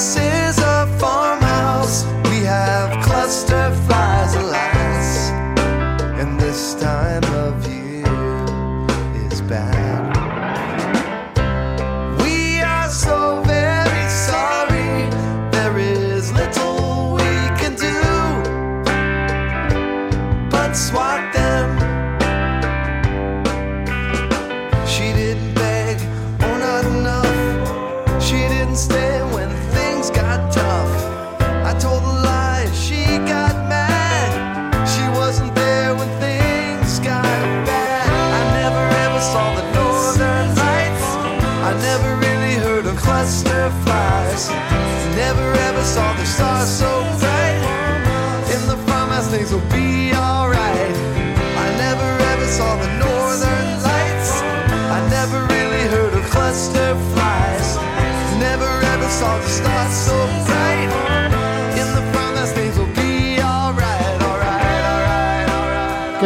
você.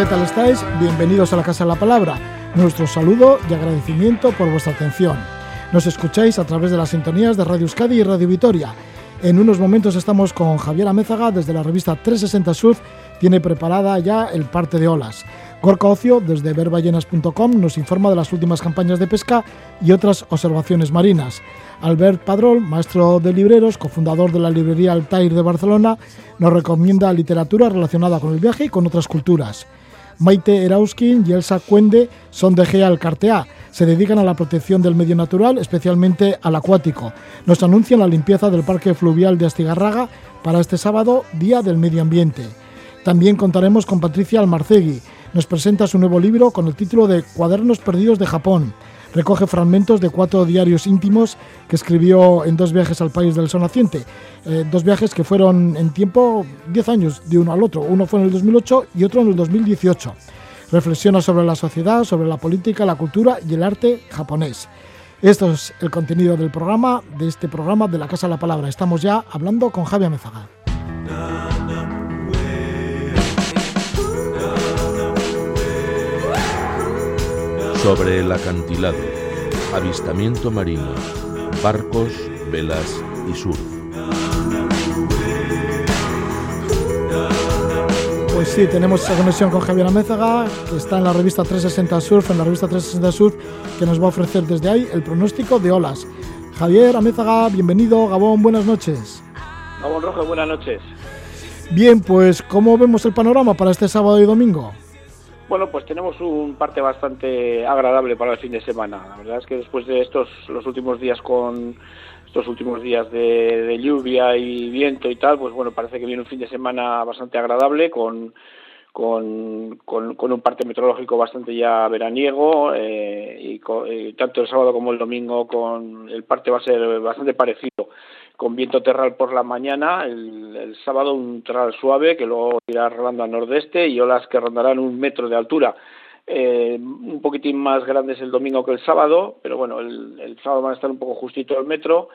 ¿Qué tal estáis? Bienvenidos a la Casa de la Palabra. Nuestro saludo y agradecimiento por vuestra atención. Nos escucháis a través de las sintonías de Radio Euskadi y Radio Vitoria. En unos momentos estamos con Javier Amézaga desde la revista 360 Surf. Tiene preparada ya el parte de olas. Gorka Ocio, desde verballenas.com, nos informa de las últimas campañas de pesca y otras observaciones marinas. Albert Padrol, maestro de libreros, cofundador de la librería Altair de Barcelona, nos recomienda literatura relacionada con el viaje y con otras culturas. Maite Erauskin y Elsa Cuende son de Gea Cartea. Se dedican a la protección del medio natural, especialmente al acuático. Nos anuncian la limpieza del parque fluvial de Astigarraga para este sábado, Día del Medio Ambiente. También contaremos con Patricia Almarcegui. Nos presenta su nuevo libro con el título de Cuadernos Perdidos de Japón recoge fragmentos de cuatro diarios íntimos que escribió en dos viajes al país del sol naciente. Eh, dos viajes que fueron en tiempo 10 años de uno al otro. Uno fue en el 2008 y otro en el 2018. Reflexiona sobre la sociedad, sobre la política, la cultura y el arte japonés. Esto es el contenido del programa, de este programa de la Casa de la Palabra. Estamos ya hablando con Javier Mezaga. Sobre el acantilado, avistamiento marino, barcos, velas y surf. Pues sí, tenemos esa conexión con Javier Amézaga, que está en la revista 360 Surf, en la revista 360 Surf, que nos va a ofrecer desde ahí el pronóstico de olas. Javier Amézaga, bienvenido. Gabón, buenas noches. Gabón Rojo, buenas noches. Bien, pues, ¿cómo vemos el panorama para este sábado y domingo? Bueno, pues tenemos un parte bastante agradable para el fin de semana. La verdad es que después de estos los últimos días con estos últimos días de, lluvia y viento y tal, pues bueno, parece que viene un fin de semana bastante agradable con con, con, un parte meteorológico bastante ya veraniego eh, y, y, tanto el sábado como el domingo con el parte va a ser bastante parecido con viento terral por la mañana, el, sábado un terral suave que luego irá rolando al nordeste y olas que rondarán un metro de altura. Eh, un poquitín más grandes el domingo que el sábado, pero bueno, el, el sábado van a estar un poco justito el metro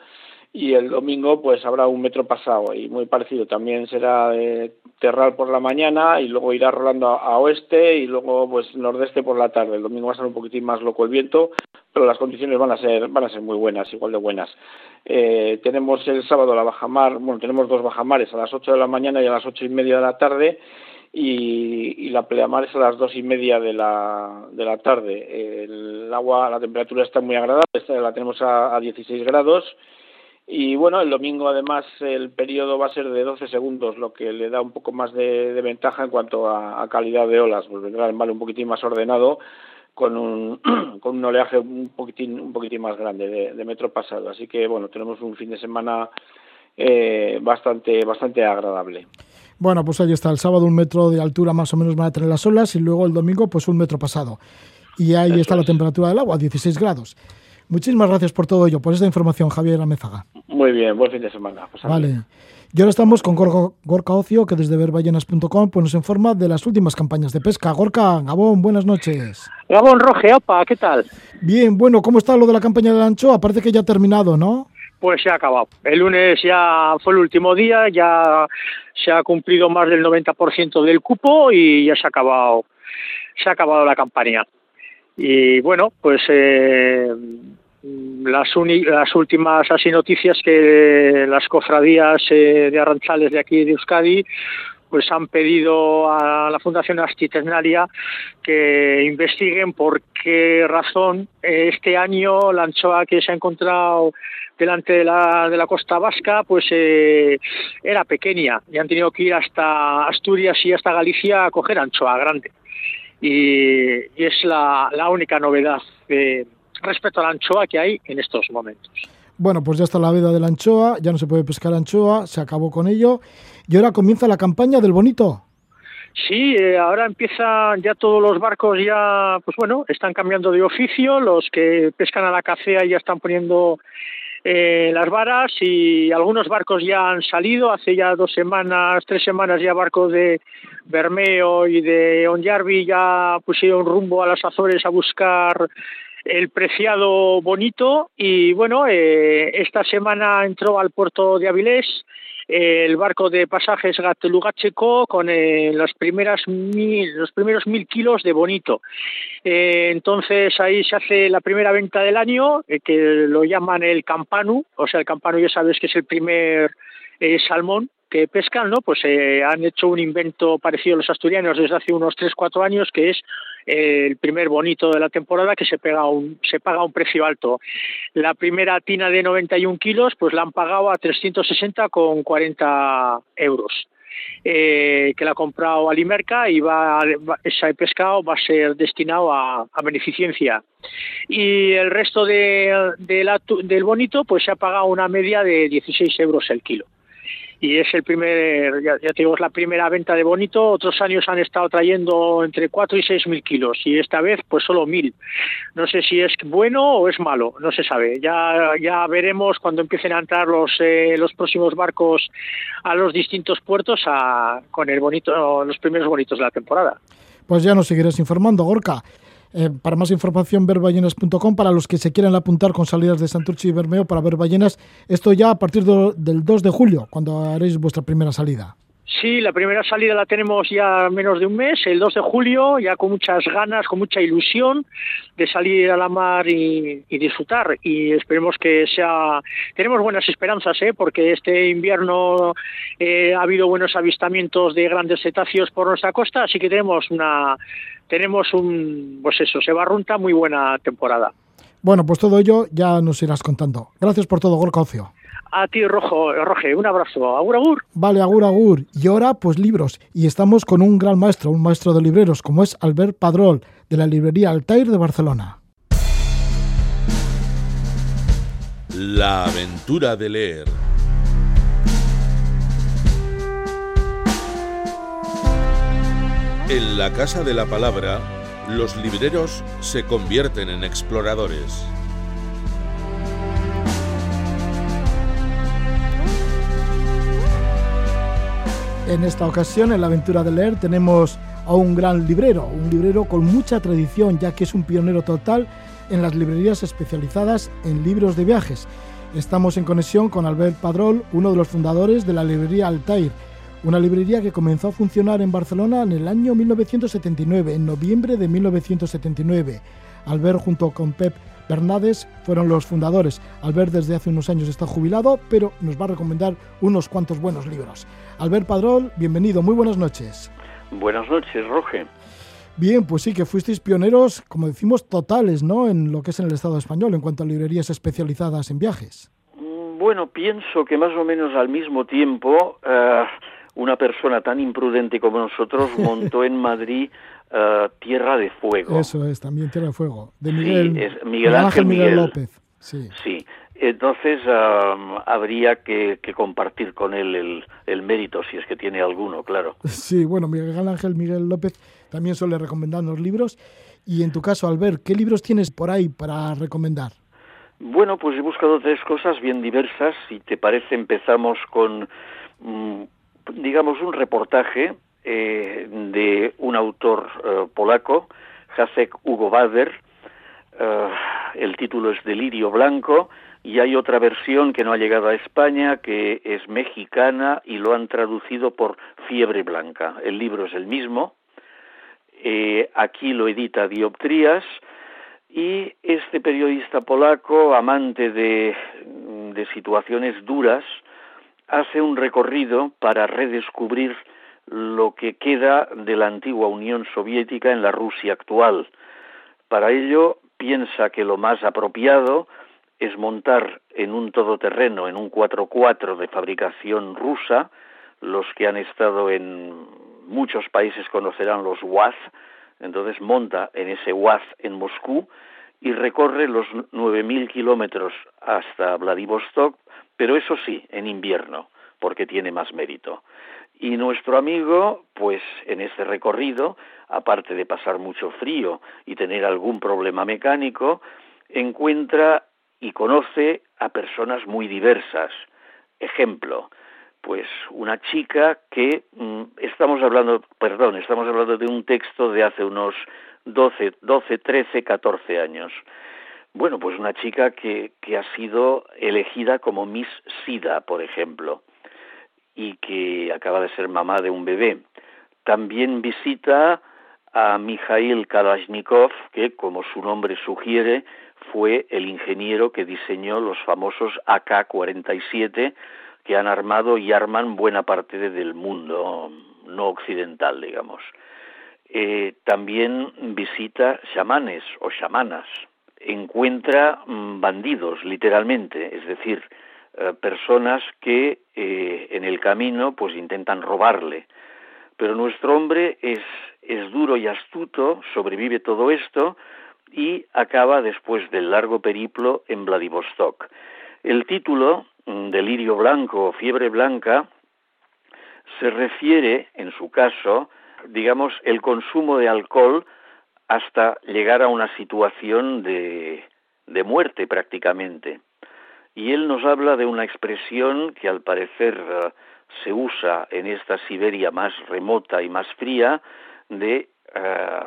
y el domingo pues habrá un metro pasado y muy parecido. También será de terral por la mañana y luego irá rolando a, oeste y luego pues nordeste por la tarde. El domingo va a ser un poquitín más loco el viento, pero las condiciones van a ser van a ser muy buenas, igual de buenas. Eh, tenemos el sábado la bajamar, bueno, tenemos dos bajamares a las 8 de la mañana y a las ocho y media de la tarde y, y la pleamar es a las dos y media de la, de la tarde. El agua, la temperatura está muy agradable, la tenemos a, a 16 grados y bueno, el domingo además el periodo va a ser de 12 segundos, lo que le da un poco más de, ventaja en cuanto a, calidad de olas, pues vendrá el mar un poquitín más ordenado con un, con un oleaje un poquitín, un poquitín más grande de, metro pasado. Así que bueno, tenemos un fin de semana eh, bastante, bastante agradable. Bueno, pues ahí está, el sábado un metro de altura más o menos van a tener las olas y luego el domingo pues un metro pasado. Y ahí está la temperatura del agua, 16 grados. Muchísimas gracias por todo ello, por esta información, Javier Amézaga. Muy bien, buen fin de semana. Pues vale. Y ahora estamos con Gorka, Ocio, que desde verballenas.com pues nos informa de las últimas campañas de pesca. Gorka, Gabón, buenas noches. Gabón Roge, opa, ¿qué tal? Bien, bueno, ¿cómo está lo de la campaña del ancho? Parece que ya ha terminado, ¿no? Pues se ha acabado. El lunes ya fue el último día, ya se ha cumplido más del 90% del cupo y ya se ha acabado, se ha acabado la campaña. Y bueno, pues eh, las, últimas así noticias que las cofradías eh, de arranzales de aquí de Euskadi pues han pedido a la Fundación Astiternaria que investiguen por qué razón eh, este año la anchoa que se ha encontrado delante de la, costa vasca pues era pequeña y han tenido que ir hasta Asturias y hasta Galicia a coger anchoa grande. Y, es la, única novedad eh, respecto a la anchoa que hay en estos momentos. Bueno, pues ya está la veda de la anchoa, ya no se puede pescar anchoa, se acabó con ello y ahora comienza la campaña del bonito. Sí, eh, ahora empiezan ya todos los barcos ya, pues bueno, están cambiando de oficio, los que pescan a la cacea ya están poniendo eh, las varas y algunos barcos ya han salido, hace ya dos semanas, tres semanas ya barcos de Bermeo y de Onyarbi ya pusieron rumbo a las Azores a buscar el preciado bonito. Y bueno, eh, esta semana entró al puerto de Avilés el barco de pasajes Gatelugacheco con eh, primeras los primeros mil kilos de bonito. Eh, entonces ahí se hace la primera venta del año, eh, que lo llaman el campanu, o sea, el campanu ya sabes que es el primer salmón que pescan, ¿no? Pues eh, han hecho un invento parecido a los asturianos desde hace unos 3-4 años, que es eh, el primer bonito de la temporada que se, pega un, se paga un precio alto. La primera tina de 91 kilos, pues la han pagado a 360 con 40 euros. Eh, que la ha comprado Alimerca y va, ese pescado va a ser destinado a, beneficencia. Y el resto de, del bonito pues se ha pagado una media de 16 euros el kilo y es el primer, ya, te digo, es la primera venta de bonito. Otros años han estado trayendo entre 4 y 6 mil kilos y esta vez pues solo mil. No sé si es bueno o es malo, no se sabe. Ya, ya veremos cuando empiecen a entrar los, eh, los próximos barcos a los distintos puertos a, con el bonito, los primeros bonitos de la temporada. Pues ya nos seguirás informando, Gorka. Eh, para más información, verballenas.com. Para los que se quieran apuntar con salidas de Santurchi y Bermeo para ver ballenas, esto ya a partir del 2 de julio, cuando haréis vuestra primera salida. Sí, la primera salida la tenemos ya menos de un mes, el 2 de julio, ya con muchas ganas, con mucha ilusión de salir a la mar y, disfrutar. Y esperemos que sea. Tenemos buenas esperanzas, ¿eh? porque este invierno eh, ha habido buenos avistamientos de grandes cetáceos por nuestra costa, así que tenemos una. Tenemos un. Pues eso, se barrunta muy buena temporada. Bueno, pues todo ello ya nos irás contando. Gracias por todo, Gorka Ocio. A ti, Rojo, Roge, un abrazo. Agur, agur. Vale, agur, agur. Y ahora, pues libros. Y estamos con un gran maestro, un maestro de libreros, como es Albert Padrol, de la librería Altair de Barcelona. La aventura de leer. En la Casa de la Palabra, los libreros se convierten en exploradores. En esta ocasión, en la aventura de leer, tenemos a un gran librero, un librero con mucha tradición, ya que es un pionero total en las librerías especializadas en libros de viajes. Estamos en conexión con Albert Padrol, uno de los fundadores de la librería Altair, una librería que comenzó a funcionar en Barcelona en el año 1979, en noviembre de 1979. Albert junto con Pep Bernades fueron los fundadores. Albert desde hace unos años está jubilado, pero nos va a recomendar unos cuantos buenos libros. Albert Padrol, bienvenido, muy buenas noches. Buenas noches, Roge. Bien, pues sí, que fuisteis pioneros, como decimos, totales, ¿no? En lo que es en el Estado español, en cuanto a librerías especializadas en viajes. Mm, bueno, pienso que más o menos al mismo tiempo, eh, una persona tan imprudente como nosotros montó en Madrid eh, Tierra de Fuego. Eso es, también Tierra de Fuego, de Miguel, es Miguel, Ángel, Miguel, López. Sí. sí. Entonces habría que, compartir con él el, el, mérito, si es que tiene alguno, claro. Sí, bueno, Miguel Ángel Miguel López también suele recomendarnos libros. Y en tu caso, Albert, ¿qué libros tienes por ahí para recomendar? Bueno, pues he buscado tres cosas bien diversas. Si te parece, empezamos con, mm, digamos, un reportaje eh, de un autor eh, polaco, Jacek Hugo Bader. Eh, el título es Delirio Blanco y hay otra versión que no ha llegado a España, que es mexicana y lo han traducido por Fiebre Blanca. El libro es el mismo. aquí lo edita Dioptrías Y este periodista polaco, amante de, de situaciones duras, hace un recorrido para redescubrir lo que queda de la antigua Unión Soviética en la Rusia actual. Para ello piensa que lo más apropiado es montar en un todoterreno, en un 4x4 de fabricación rusa, los que han estado en muchos países conocerán los WAZ, entonces monta en ese WAZ en Moscú y recorre los 9.000 kilómetros hasta Vladivostok, pero eso sí, en invierno, porque tiene más mérito. Y nuestro amigo, pues en este recorrido, aparte de pasar mucho frío y tener algún problema mecánico, encuentra y conoce a personas muy diversas. Ejemplo, pues una chica que mm, estamos hablando, perdón, estamos hablando de un texto de hace unos 12, 12, 13, 14 años. Bueno, pues una chica que, ha sido elegida como Miss Sida, por ejemplo y que acaba de ser mamá de un bebé. También visita a Mikhail Kalashnikov, que, como su nombre sugiere, fue el ingeniero que diseñó los famosos AK-47 que han armado y arman buena parte del mundo no occidental, digamos. Eh, también visita chamanes o chamanas, encuentra mm, bandidos, literalmente, es decir, eh, personas que eh, en el camino pues intentan robarle. Pero nuestro hombre es, es duro y astuto, sobrevive todo esto y acaba después del largo periplo en Vladivostok. El título, mm, Delirio Blanco o Fiebre Blanca, se refiere, en su caso, digamos, el consumo de alcohol hasta llegar a una situación de, de muerte prácticamente y él nos habla de una expresión que al parecer eh, se usa en esta Siberia más remota y más fría de, eh,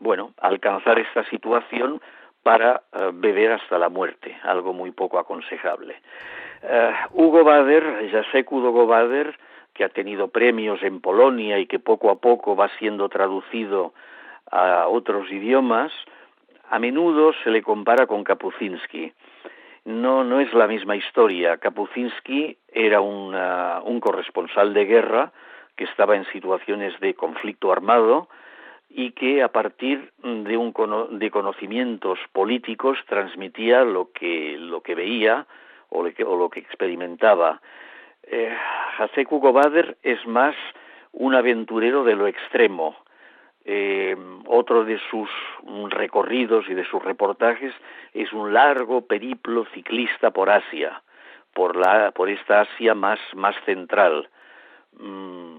bueno, alcanzar esta situación para eh, beber hasta la muerte, algo muy poco aconsejable. Hugo Bader, Jacek Hugo Bader, que ha tenido premios en Polonia y que poco a poco va siendo traducido a otros idiomas, a menudo se le compara con Kapuzinski no, no es la misma historia. Kapuzinski era un corresponsal de guerra que estaba en situaciones de conflicto armado y que a partir de, un, de conocimientos políticos transmitía lo que, lo que veía o, lo que experimentaba. Eh, Hasek Bader es más un aventurero de lo extremo, eh, otro de sus recorridos y de sus reportajes es un largo periplo ciclista por Asia, por, la, por esta Asia más, central. Mm,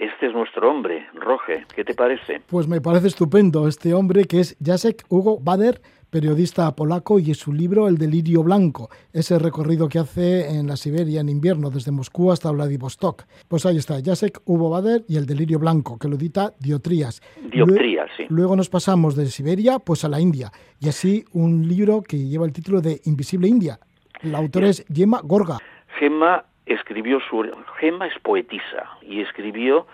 este es nuestro hombre, Roge. ¿Qué te parece? Pues me parece estupendo este hombre que es Jacek Hugo Bader, periodista polaco, y su libro El delirio blanco, ese recorrido que hace en la Siberia en invierno, desde Moscú hasta Vladivostok. Pues ahí está, Jacek Hugo Bader y El delirio blanco, que lo edita Diotrías. Diotrías, sí. Luego nos pasamos de Siberia pues a la India, y así un libro que lleva el título de Invisible India. La autora es Gemma Gorga. Gemma escribió su... Gemma es poetisa y escribió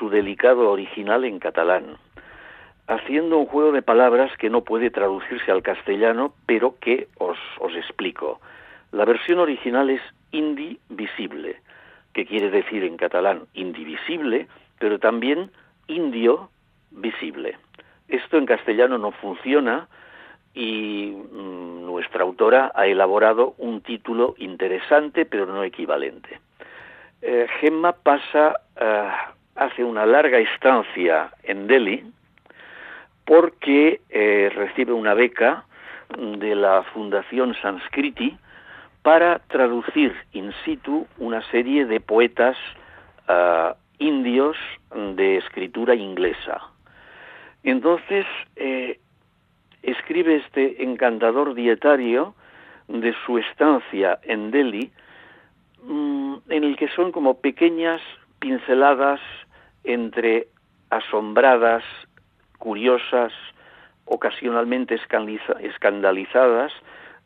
su delicado original en catalán haciendo un juego de palabras que no puede traducirse al castellano, pero que os, os explico. La versión original es indivisible, que quiere decir en catalán indivisible, pero también indio visible. Esto en castellano no funciona y mm, nuestra autora ha elaborado un título interesante pero no equivalente. Eh, Gemma pasa, eh, hace una larga estancia en Delhi, porque eh, recibe una beca de la Fundación Sanskriti para traducir in situ una serie de poetas ah, indios de escritura inglesa. Entonces, eh, escribe este encantador dietario de su estancia en Delhi, mm, en el que son como pequeñas pinceladas entre asombradas curiosas, ocasionalmente escandalizadas,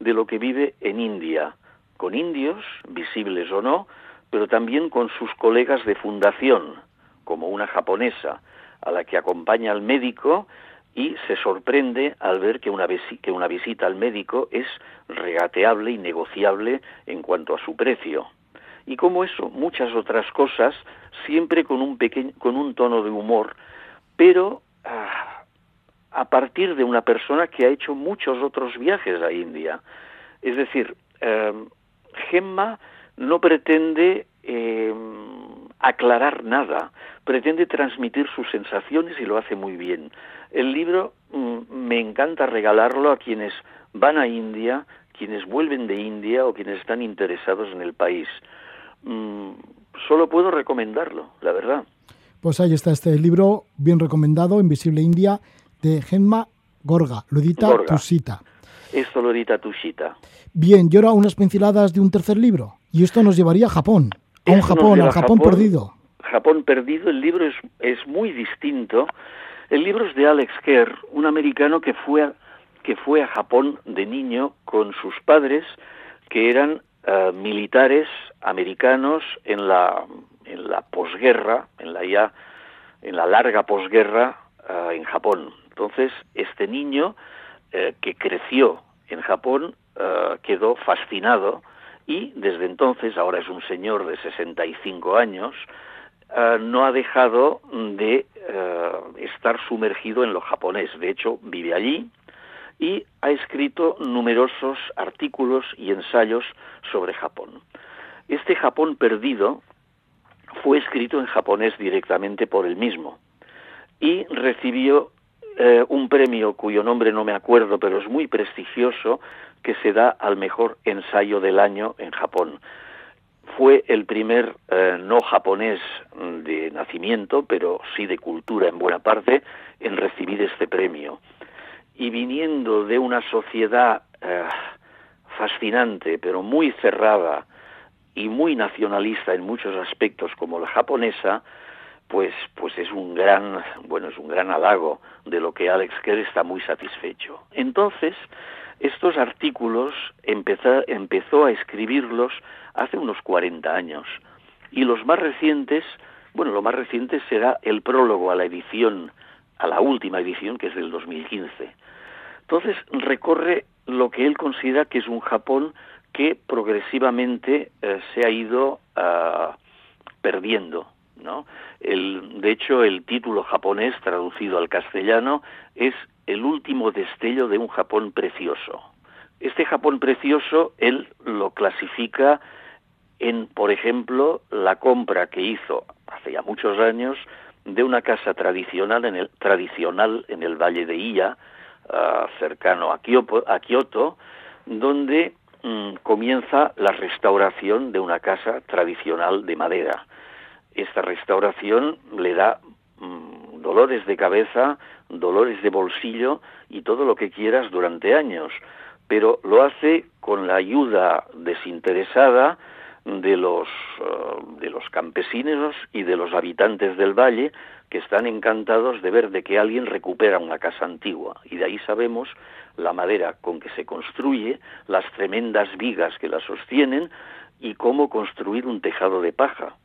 de lo que vive en India, con indios, visibles o no, pero también con sus colegas de fundación, como una japonesa, a la que acompaña al médico y se sorprende al ver que una, que una visita al médico es regateable y negociable en cuanto a su precio. Y como eso, muchas otras cosas, siempre con un, pequeño, con un tono de humor, pero a partir de una persona que ha hecho muchos otros viajes a India. Es decir, em, Gemma no pretende em, aclarar nada, pretende transmitir sus sensaciones y lo hace muy bien. El libro mm, me encanta regalarlo a quienes van a India, quienes vuelven de India o quienes están interesados en el país. Mm, solo puedo recomendarlo, la verdad. Pues ahí está este libro bien recomendado, Invisible India, de Gemma Gorga, lo edita Tushita. Esto lo edita Tushita. Bien, y ahora unas pinceladas de un tercer libro. Y esto nos llevaría a Japón, a un Japón, al Japón, perdido. Japón perdido, el libro es, es muy distinto. El libro es de Alex Kerr, un americano que fue a, que fue a Japón de niño con sus padres, que eran eh, militares americanos en la en la posguerra, en la ya en la larga posguerra eh, en Japón. Entonces, este niño eh, que creció en Japón eh, quedó fascinado y desde entonces, ahora es un señor de 65 años, eh, no ha dejado de estar sumergido en lo japonés. De hecho, vive allí y ha escrito numerosos artículos y ensayos sobre Japón. Este Japón perdido fue escrito en japonés directamente por él mismo y recibió eh, un premio cuyo nombre no me acuerdo, pero es muy prestigioso, que se da al mejor ensayo del año en Japón. Fue el primer eh, no japonés de nacimiento, pero sí de cultura en buena parte, en recibir este premio. Y viniendo de una sociedad eh, fascinante, pero muy cerrada y muy nacionalista en muchos aspectos como la japonesa, pues, pues es un gran, bueno, es un gran halago de lo que Alex Kerr está muy satisfecho. Entonces, estos artículos empezó, empezó a escribirlos hace unos 40 años y los más recientes, bueno, lo más reciente será el prólogo a la edición, a la última edición que es del 2015. Entonces recorre lo que él considera que es un Japón que progresivamente eh, se ha ido uh, perdiendo, ¿no? De hecho, el título japonés traducido al castellano es El último destello de un Japón precioso. Este Japón precioso él lo clasifica en, por ejemplo, la compra que hizo hace ya muchos años de una casa tradicional en el, tradicional en el Valle de Iya, uh, cercano a Kyoto donde mm, comienza la restauración de una casa tradicional de madera. Esta restauración le da mm, dolores de cabeza, dolores de bolsillo y todo lo que quieras durante años, pero lo hace con la ayuda desinteresada de los, eh, de los campesinos y de los habitantes del valle que están encantados de ver de que alguien recupera una casa antigua y de ahí sabemos la madera con que se construye, las tremendas vigas que la sostienen y cómo construir un tejado de paja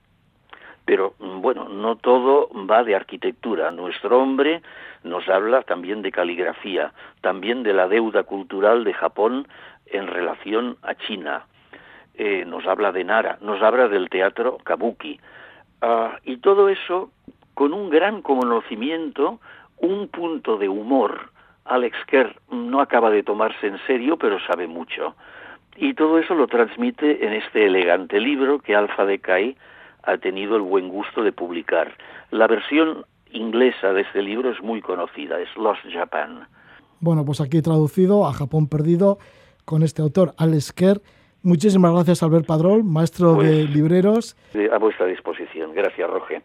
pero bueno, no todo va de arquitectura. Nuestro hombre nos habla también de caligrafía, también de la deuda cultural de Japón en relación a China. Eh, nos habla de Nara, nos habla del teatro kabuki. Ah, y todo eso con un gran conocimiento, un punto de humor. Alex Kerr no acaba de tomarse en serio, pero sabe mucho. Y todo eso lo transmite en este elegante libro que Alfa de Kai ha tenido el buen gusto de publicar. La versión inglesa de este libro es muy conocida, es Lost Japan. Bueno, pues aquí traducido a Japón Perdido con este autor, Alex Kerr. Muchísimas gracias, Albert Padrol, maestro de pues, libreros. A vuestra disposición. Gracias, Roge.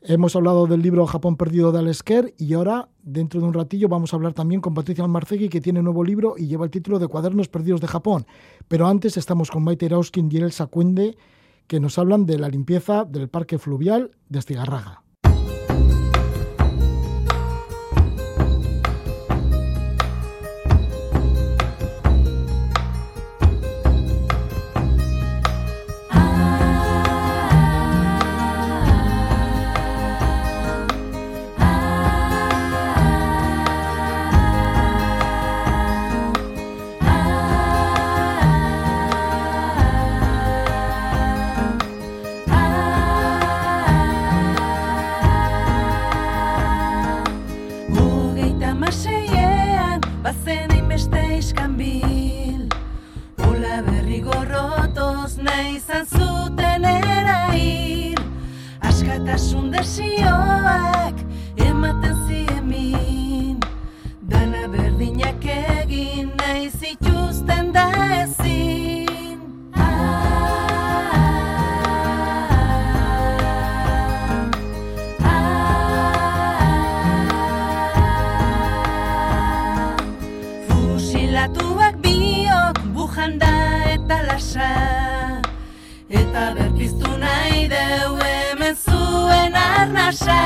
Hemos hablado del libro Japón Perdido de Alex Kerr y ahora, dentro de un ratillo, vamos a hablar también con Patricia Almarcegui, que tiene un nuevo libro y lleva el título de Cuadernos Perdidos de Japón. Pero antes estamos con Maite Rauskin y Elsa Cuende, que nos hablan de la limpieza del parque fluvial de Estigarraga. Zuten erail Askatasun desioak ematen ziemin. Dana berdinak egin nahi zituzten da ezin Eta berpiztu nahi deu hemen zuen arnasa.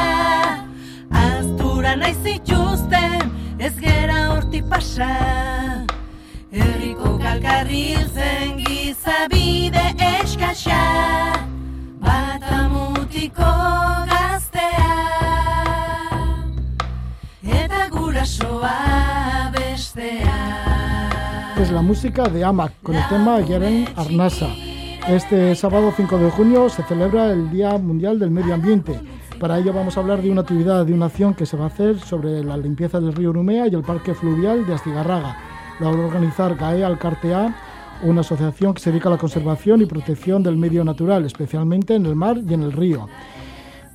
Aztura nahi zituzten ez gera horti pasa. Herriko kalkarril zen gizabide eskasa Bata mutiko gaztea. Eta gurasoa bestea. Es la música de AMAC con el tema Yeren Arnasa. Este sábado 5 de junio se celebra el Día Mundial del Medio Ambiente. Para ello vamos a hablar de una actividad, de una acción que se va a hacer sobre la limpieza del río Urumea y el parque fluvial de Astigarraga. La va a organizar GAE Alcartea, una asociación que se dedica a la conservación y protección del medio natural, especialmente en el mar y en el río.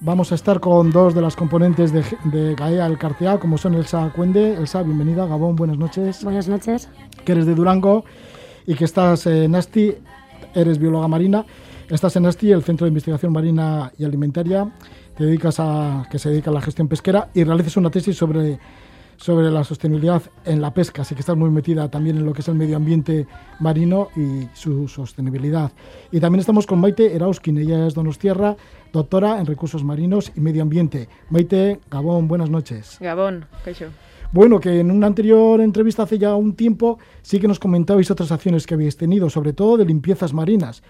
Vamos a estar con dos de las componentes de, de GAEA Alcartea, como son Elsa Cuende. Elsa, bienvenida. Gabón, buenas noches. Buenas noches. Que eres de Durango y que estás en ASTI, eres bióloga marina. Estás en ASTI, el Centro de Investigación Marina y Alimentaria. Te dedicas a que se dedica a la gestión pesquera y realizas una tesis sobre, sobre la sostenibilidad en la pesca. Así que estás muy metida también en lo que es el medio ambiente marino y su sostenibilidad. Y también estamos con Maite Erauskin. Ella es Donostierra, doctora en recursos marinos y medio ambiente. Maite, Gabón, buenas noches. Gabón, Caixo. Bueno, que en una anterior entrevista hace ya un tiempo sí que nos comentabais otras acciones que habéis tenido, sobre todo de limpiezas marinas.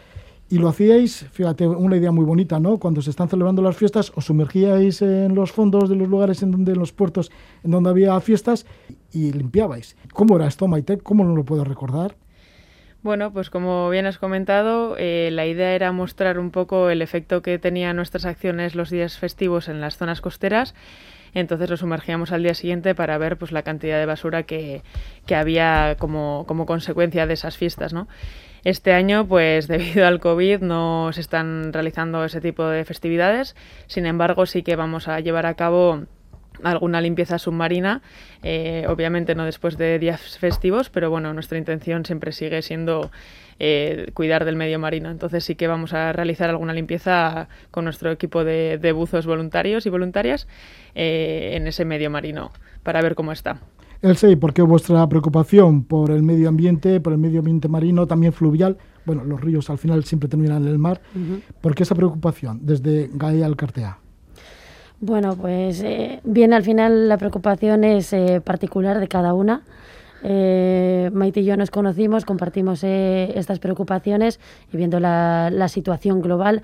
Y lo hacíais, fíjate, una idea muy bonita, ¿no? Cuando se están celebrando las fiestas, os sumergíais en los fondos de los lugares en donde, en los puertos, en donde había fiestas y limpiabais. ¿Cómo era esto, Maite? ¿Cómo no lo puedo recordar? Bueno, pues como bien has comentado, eh, la idea era mostrar un poco el efecto que tenían nuestras acciones los días festivos en las zonas costeras. Entonces nos sumergíamos al día siguiente para ver pues, la cantidad de basura que, que había como, como consecuencia de esas fiestas, ¿no? Este año, pues debido al COVID, no se están realizando ese tipo de festividades. Sin embargo, sí que vamos a llevar a cabo alguna limpieza submarina, eh, obviamente no después de días festivos, pero bueno, nuestra intención siempre sigue siendo eh, cuidar del medio marino. Entonces sí que vamos a realizar alguna limpieza con nuestro equipo de, de buzos voluntarios y voluntarias eh, en ese medio marino para ver cómo está. Elsa, ¿y por qué vuestra preocupación por el medio ambiente, por el medio ambiente marino, también fluvial? Bueno, los ríos al final siempre terminan en el mar. Uh -huh. ¿Por qué esa preocupación desde Gaia al Cartea? Bueno, pues eh, bien, al final la preocupación es eh, particular de cada una. Eh, Maite y yo nos conocimos, compartimos eh, estas preocupaciones y viendo la, situación global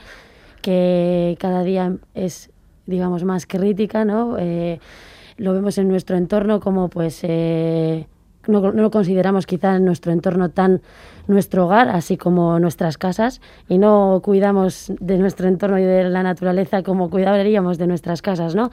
que cada día es, digamos, más crítica, ¿no? Eh, lo vemos en nuestro entorno como, pues, no, no, lo consideramos quizá en nuestro entorno tan nuestro hogar, así como nuestras casas, y no cuidamos de nuestro entorno y de la naturaleza como cuidaríamos de nuestras casas, ¿no?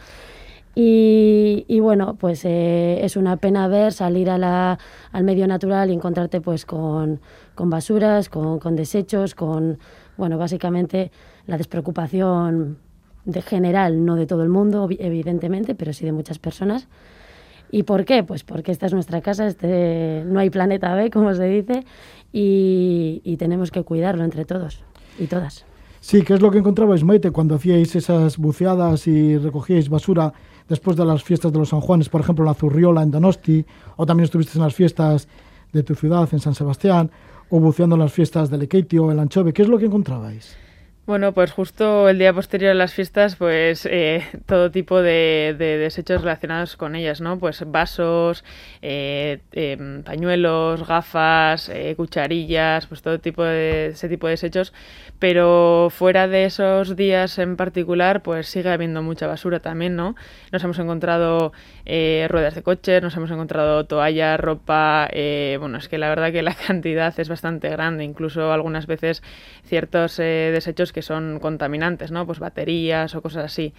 Y, y, bueno, pues eh, es una pena ver salir a la, al medio natural y encontrarte pues con, con basuras, con, con, desechos, con, bueno, básicamente la despreocupación de general, no de todo el mundo, evidentemente, pero sí de muchas personas. ¿Y por qué? Pues porque esta es nuestra casa, este, no hay planeta B, como se dice, y, y tenemos que cuidarlo entre todos y todas. Sí, ¿qué es lo que encontrabais, Maite, cuando hacíais esas buceadas y recogíais basura después de las fiestas de los San Juanes, por ejemplo, la Zurriola, en Donosti, o también estuviste en las fiestas de tu ciudad, en San Sebastián, o buceando en las fiestas de Lequeitio el Anchove? ¿Qué es lo que encontrabais? Bueno, pues justo el día posterior a las fiestas, pues eh, todo tipo de, de, desechos relacionados con ellas, ¿no? Pues vasos, eh, eh, pañuelos, gafas, eh, cucharillas, pues todo tipo de ese tipo de desechos. Pero fuera de esos días en particular, pues sigue habiendo mucha basura también, ¿no? Nos hemos encontrado eh, ruedas de coche, nos hemos encontrado toallas, ropa. Eh, bueno, es que la verdad que la cantidad es bastante grande, incluso algunas veces ciertos desechos que que son contaminantes, ¿no? Pues baterías o cosas así.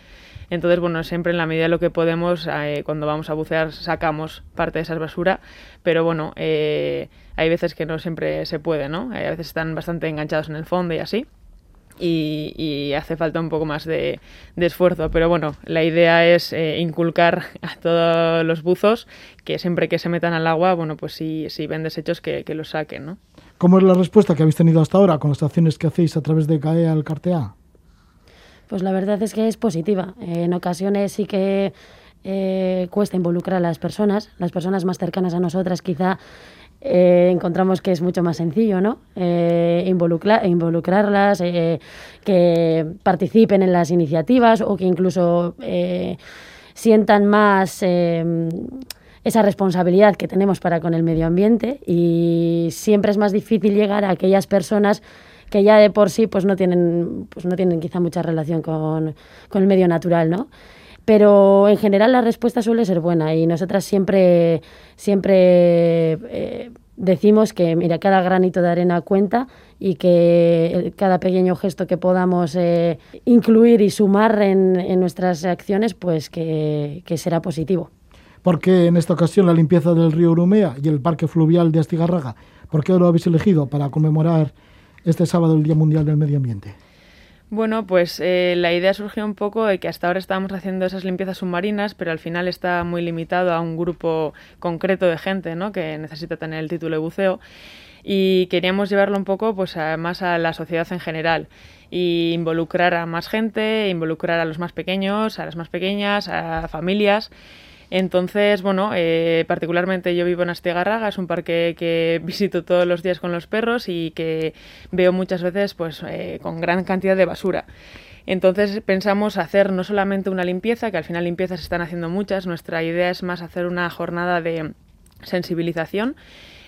Entonces, bueno, siempre en la medida de lo que podemos, eh, cuando vamos a bucear, sacamos parte de esa basura, pero bueno, eh, hay veces que no siempre se puede, ¿no? a veces están bastante enganchados en el fondo y así. Y, hace falta un poco más de, esfuerzo. Pero bueno, la idea es eh, inculcar a todos los buzos que siempre que se metan al agua, bueno, pues si, si ven desechos que, que los saquen, ¿no? ¿Cómo es la respuesta que habéis tenido hasta ahora con las acciones que hacéis a través de CAE al Cartea? Pues la verdad es que es positiva. en ocasiones sí que eh, cuesta involucrar a las personas, las personas más cercanas a nosotras quizá eh, encontramos que es mucho más sencillo, ¿no? Eh, involucrarlas, que participen en las iniciativas o que incluso sientan más esa responsabilidad que tenemos para con el medio ambiente y siempre es más difícil llegar a aquellas personas que ya de por sí pues no tienen pues no tienen quizá mucha relación con, con el medio natural, ¿no? Pero en general la respuesta suele ser buena y nosotras siempre siempre eh, decimos que mira cada granito de arena cuenta y que cada pequeño gesto que podamos eh, incluir y sumar en, en, nuestras acciones pues que, que será positivo. ¿Por qué en esta ocasión la limpieza del río Urumea y el parque fluvial de Astigarraga? ¿Por qué lo habéis elegido para conmemorar este sábado el Día Mundial del Medio Ambiente? Bueno, pues eh, la idea surgió un poco de que hasta ahora estábamos haciendo esas limpiezas submarinas, pero al final está muy limitado a un grupo concreto de gente ¿no? que necesita tener el título de buceo y queríamos llevarlo un poco pues más a la sociedad en general y involucrar a más gente, involucrar a los más pequeños, a las más pequeñas, a familias entonces, bueno, eh, particularmente yo vivo en Astigarraga, es un parque que visito todos los días con los perros y que veo muchas veces pues eh, con gran cantidad de basura. Entonces pensamos hacer no solamente una limpieza, que al final limpiezas están haciendo muchas, nuestra idea es más hacer una jornada de sensibilización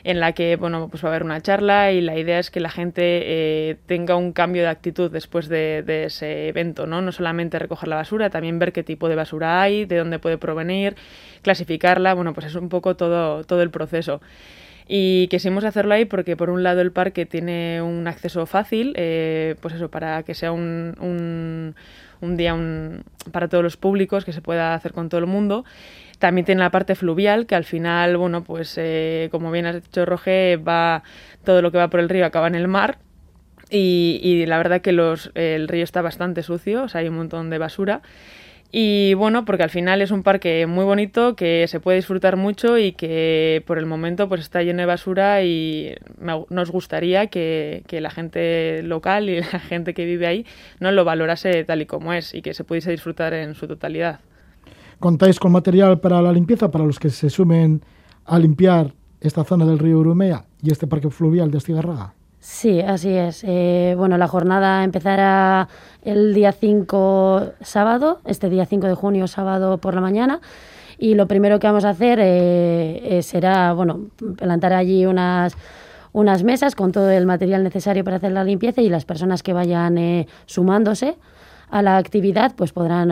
en la que bueno, pues va a haber una charla y la idea es que la gente eh, tenga un cambio de actitud después de, ese evento, ¿no? No solamente recoger la basura, también ver qué tipo de basura hay, de dónde puede provenir, clasificarla, bueno, pues es un poco todo, todo el proceso. Y quisimos hacerlo ahí porque por un lado el parque tiene un acceso fácil, eh, pues eso, para que sea un, un, un día un, para todos los públicos, que se pueda hacer con todo el mundo. También tiene la parte fluvial, que al final, bueno, pues eh, como bien has dicho, Roge, va, todo lo que va por el río acaba en el mar. Y, la verdad que los, el río está bastante sucio, o sea, hay un montón de basura. Y bueno, porque al final es un parque muy bonito que se puede disfrutar mucho y que por el momento pues está lleno de basura y nos gustaría que, que, la gente local y la gente que vive ahí no lo valorase tal y como es y que se pudiese disfrutar en su totalidad. ¿Contáis con material para la limpieza para los que se sumen a limpiar esta zona del río Urumea y este parque fluvial de Estigarraga? Sí, así es. Eh, bueno, la jornada empezará el día 5 sábado, este día 5 de junio sábado por la mañana. Y lo primero que vamos a hacer eh, eh, será, bueno, plantar allí unas, unas mesas con todo el material necesario para hacer la limpieza y las personas que vayan sumándose a la actividad pues podrán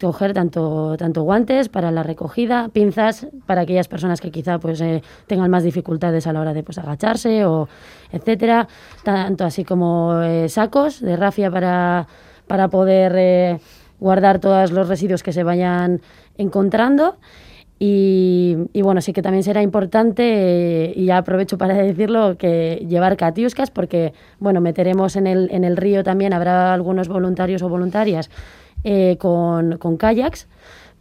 coger tanto, tanto guantes para la recogida, pinzas para aquellas personas que quizá pues eh, tengan más dificultades a la hora de pues agacharse o etcétera, tanto así como eh, sacos de rafia para, para poder eh, guardar todos los residuos que se vayan encontrando. Y, y, bueno, sí que también será importante, y ya aprovecho para decirlo, que llevar catiuscas, porque bueno, meteremos en el, en el río también, habrá algunos voluntarios o voluntarias eh, con, con kayaks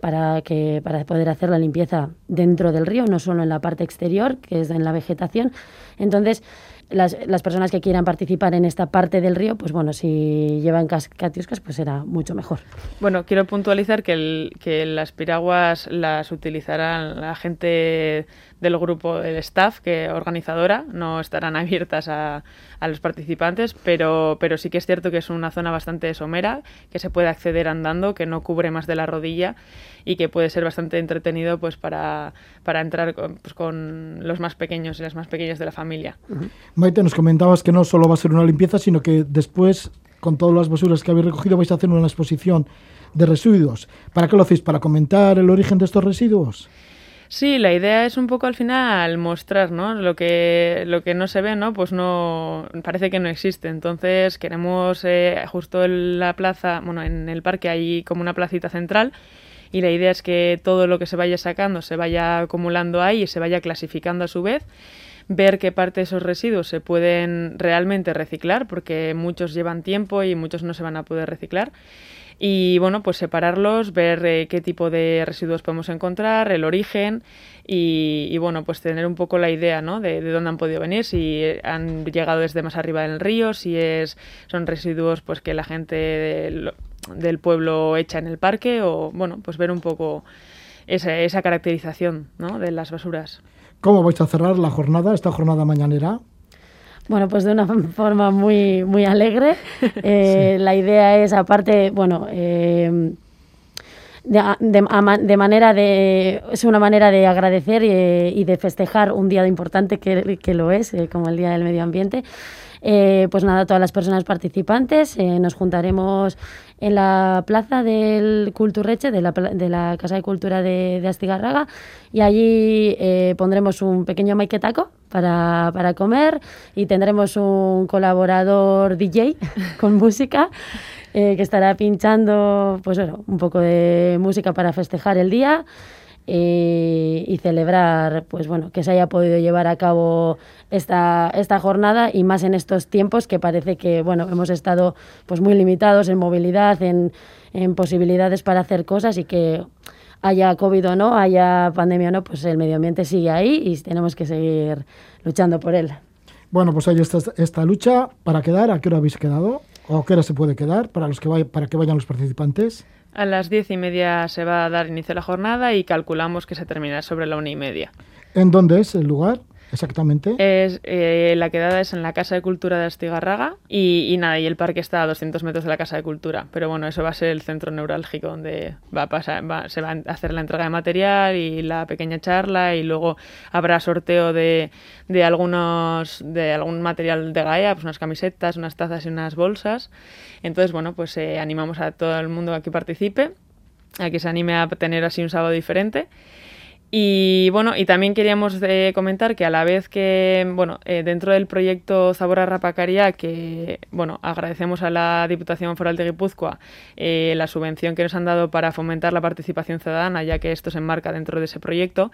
para, que, para poder hacer la limpieza dentro del río, no solo en la parte exterior, que es en la vegetación. Entonces, las, las, personas que quieran participar en esta parte del río, pues bueno, si llevan catiuscas, pues será mucho mejor. Bueno, quiero puntualizar que, el, que las piraguas las utilizarán la gente del grupo del staff que organizadora, no estarán abiertas a, a, los participantes, pero, pero sí que es cierto que es una zona bastante somera, que se puede acceder andando, que no cubre más de la rodilla y que puede ser bastante entretenido pues para, para entrar con, pues, con los más pequeños y las más pequeñas de la familia. Maite, nos comentabas que no solo va a ser una limpieza, sino que después, con todas las basuras que habéis recogido, vais a hacer una exposición de residuos. ¿Para qué lo hacéis? ¿Para comentar el origen de estos residuos? Sí, la idea es un poco al final mostrar, ¿no? Lo que, lo que no se ve, ¿no? Pues no, parece que no existe. Entonces queremos eh, justo en la plaza, bueno, en el parque hay como una placita central y la idea es que todo lo que se vaya sacando se vaya acumulando ahí y se vaya clasificando a su vez ver qué parte de esos residuos se pueden realmente reciclar, porque muchos llevan tiempo y muchos no se van a poder reciclar. Y bueno, pues separarlos, ver eh, qué tipo de residuos podemos encontrar, el origen y, bueno, pues tener un poco la idea ¿no? de, dónde han podido venir, si han llegado desde más arriba del río, si es, son residuos pues que la gente del, del pueblo echa en el parque o bueno, pues ver un poco esa, esa caracterización ¿no? de las basuras. ¿Cómo vais a cerrar la jornada, esta jornada mañanera? Bueno, pues de una forma muy, muy alegre. Eh, la idea es, aparte, bueno, eh, de, manera de es una manera de agradecer y, de festejar un día importante que, que lo es, eh, como el Día del Medio Ambiente. pues nada, todas las personas participantes nos juntaremos en la plaza del Culturreche, de la, de la Casa de Cultura de, de Astigarraga, y allí eh, pondremos un pequeño maquetaco para, para comer y tendremos un colaborador DJ con música. Eh, que estará pinchando pues bueno, un poco de música para festejar el día eh, y celebrar pues bueno que se haya podido llevar a cabo esta, esta jornada y más en estos tiempos que parece que bueno hemos estado pues muy limitados en movilidad en, en posibilidades para hacer cosas y que haya COVID o no, haya pandemia o no, pues el medio ambiente sigue ahí y tenemos que seguir luchando por él. Bueno, pues ahí está esta lucha para quedar. ¿A qué hora habéis quedado? ¿O a qué hora se puede quedar para, los que para que vayan los participantes? A las diez y media se va a dar inicio a la jornada y calculamos que se terminará sobre la una y media. ¿En dónde es el lugar? Exactamente? Es, eh, la quedada es en la Casa de Cultura de Astigarraga y, nada, y el parque está a 200 metros de la Casa de Cultura. Pero bueno, eso va a ser el centro neurálgico donde va a pasar, se va a hacer la entrega de material y la pequeña charla y luego habrá sorteo de, de algunos de algún material de Gaia, pues unas camisetas, unas tazas y unas bolsas. Entonces, bueno, pues eh, animamos a todo el mundo a que participe, a que se anime a tener así un sábado diferente. Y bueno, y también queríamos eh, comentar que a la vez que, bueno, eh, dentro del proyecto Zabora Rapacaria, que, bueno, agradecemos a la Diputación Foral de Guipúzcoa eh, la subvención que nos han dado para fomentar la participación ciudadana, ya que esto se enmarca dentro de ese proyecto,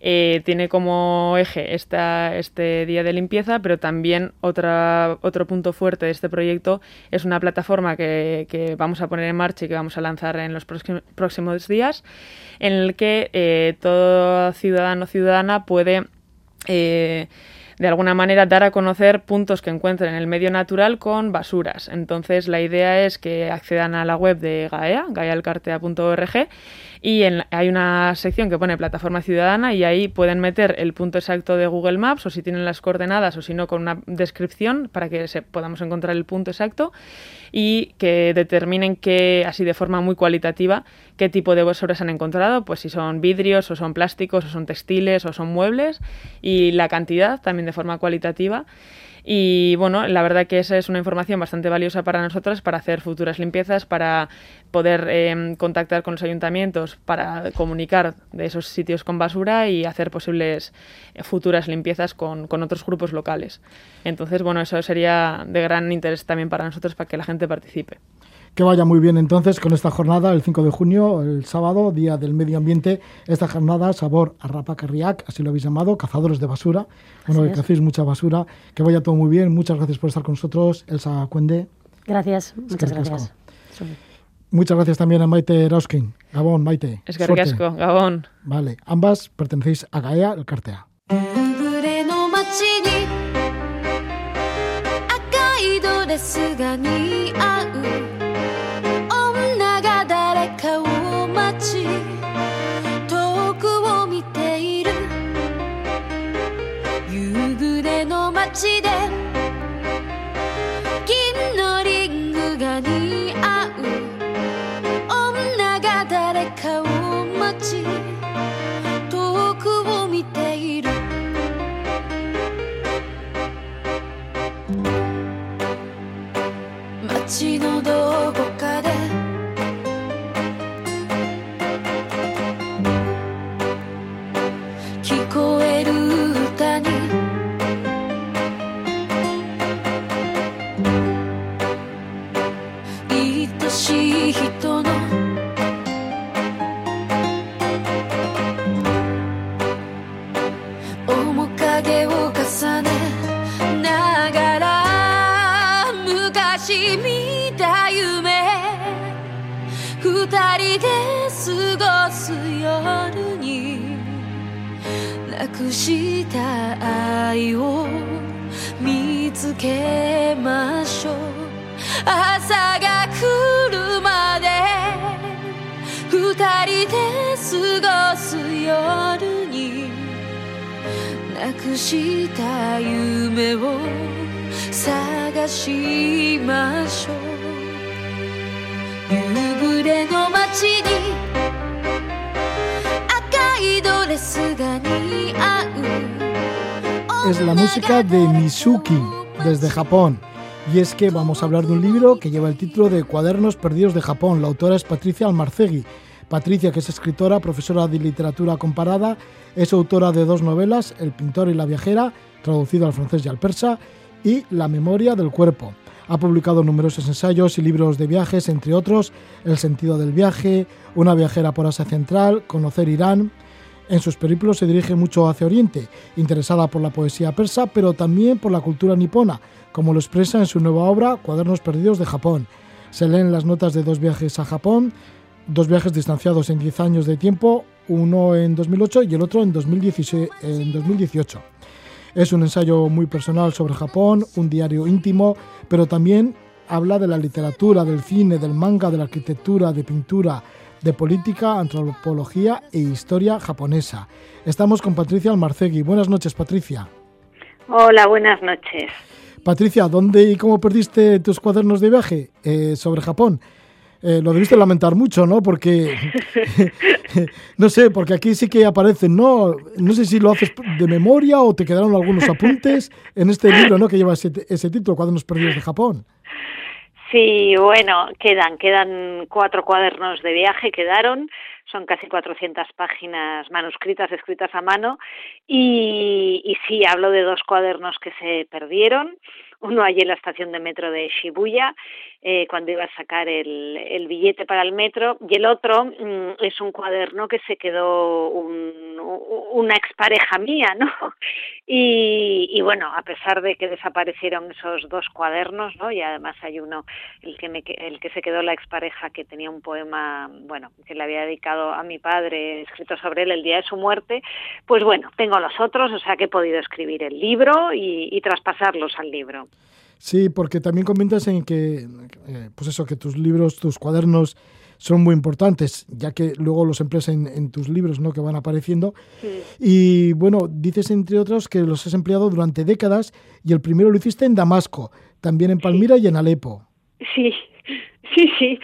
tiene como eje esta, este día de limpieza, pero también otra, otro punto fuerte de este proyecto es una plataforma que, que vamos a poner en marcha y que vamos a lanzar en los próximos días, en el que todo ciudadano o ciudadana puede eh, de alguna manera dar a conocer puntos que encuentren en el medio natural con basuras. Entonces la idea es que accedan a la web de GAEA, gaealcartea.org, y hay una sección que pone plataforma ciudadana y ahí pueden meter el punto exacto de Google Maps o si tienen las coordenadas o si no con una descripción para que se, podamos encontrar el punto exacto y que determinen que así de forma muy cualitativa qué tipo de basuras han encontrado, pues si son vidrios o son plásticos o son textiles o son muebles y la cantidad también de forma cualitativa. Y bueno, la verdad que esa es una información bastante valiosa para nosotros para hacer futuras limpiezas, para poder em, contactar con los ayuntamientos, para comunicar de esos sitios con basura y hacer posibles eh, futuras limpiezas con, con otros grupos locales. Entonces, bueno, eso sería de gran interés también para nosotros para que la gente participe. Que vaya muy bien entonces con esta jornada, el 5 de junio, el sábado, Día del Medio Ambiente, esta jornada Sabor a Rapacarriac, así lo habéis llamado, cazadores de basura, bueno, que hacéis mucha basura, que vaya todo muy bien, muchas gracias por estar con nosotros, Elsa Cuende. Gracias, muchas gracias. Muchas gracias también a Maite Rauskin. Gabón, Maite. Es que Gabón. Vale, ambas pertenecéis a GAEA, el Cartea. De Mizuki, desde Japón. Y es que vamos a hablar de un libro que lleva el título de Cuadernos Perdidos de Japón. La autora es Patricia Almarcegui. Patricia, que es escritora, profesora de literatura comparada, es autora de dos novelas, El pintor y la viajera, traducido al francés y al persa, y La memoria del cuerpo. Ha publicado numerosos ensayos y libros de viajes, entre otros El sentido del viaje, Una viajera por Asia Central, Conocer Irán. En sus periplos se dirige mucho hacia Oriente, interesada por la poesía persa, pero también por la cultura nipona, como lo expresa en su nueva obra Cuadernos Perdidos de Japón. Se leen las notas de dos viajes a Japón, dos viajes distanciados en 10 años de tiempo, uno en 2008 y el otro en 2016 en 2018. Es un ensayo muy personal sobre Japón, un diario íntimo, pero también habla de la literatura, del cine, del manga, de la arquitectura, de pintura, de política, antropología e historia japonesa. Estamos con Patricia Almarcegui. Buenas noches, Patricia. Hola, buenas noches. Patricia, ¿dónde y cómo perdiste tus cuadernos de viaje eh, sobre Japón? Eh, lo debiste lamentar mucho, ¿no? Porque, no sé, porque aquí sí que aparecen, ¿no? No sé si lo haces de memoria o te quedaron algunos apuntes en este libro, ¿no? Que lleva ese, ese título, Cuadernos Perdidos de Japón. Sí, bueno, quedan, quedan cuatro cuadernos de viaje, quedaron, son casi 400 páginas manuscritas escritas a mano. Y, y sí, hablo de dos cuadernos que se perdieron, uno allí en la estación de metro de Shibuya, eh, cuando iba a sacar el, billete para el metro, y el otro mm, es un cuaderno que se quedó un, una expareja mía, ¿no? Y, y, bueno, a pesar de que desaparecieron esos dos cuadernos, ¿no? Y además hay uno, el que, me, el que se quedó la expareja, que tenía un poema, bueno, que le había dedicado a mi padre, escrito sobre él el día de su muerte, pues bueno, tengo los otros, o sea que he podido escribir el libro y, y traspasarlos al libro. Sí, porque también comentas en que, eh, pues eso, que tus libros, tus cuadernos son muy importantes, ya que luego los empleas en, en tus libros, ¿no? Que van apareciendo. Sí. Y bueno, dices entre otros que los has empleado durante décadas y el primero lo hiciste en Damasco, también en Palmira sí. y en Alepo. Sí, sí, sí.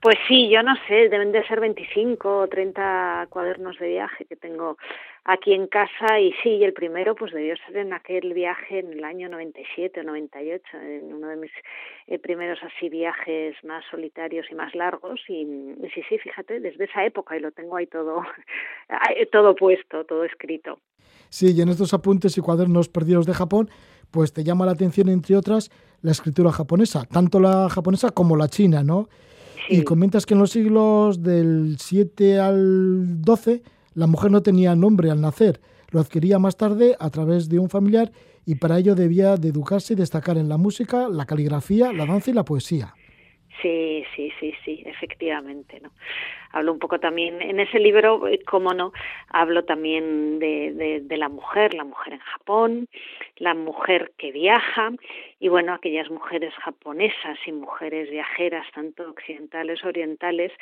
Pues sí, yo no sé, deben de ser 25 o 30 cuadernos de viaje que tengo aquí en casa y sí, el primero pues debió ser en aquel viaje en el año 97 o 98, en uno de mis eh, primeros así viajes más solitarios y más largos y, y, sí, sí, fíjate, desde esa época y lo tengo ahí todo, todo puesto, todo escrito. Sí, y en estos apuntes y cuadernos perdidos de Japón, pues te llama la atención, entre otras, la escritura japonesa, tanto la japonesa como la china, ¿no? Sí. Y comentas que en los siglos del 7 al 12 la mujer no tenía nombre al nacer, lo adquiría más tarde a través de un familiar y para ello debía de educarse y destacar en la música, la caligrafía, la danza y la poesía. Sí, sí, sí, sí, efectivamente, ¿no? Hablo un poco también, en ese libro, cómo no, hablo también de, de, de, la mujer, la mujer en Japón, la mujer que viaja, y bueno, aquellas mujeres japonesas y mujeres viajeras, tanto occidentales, orientales,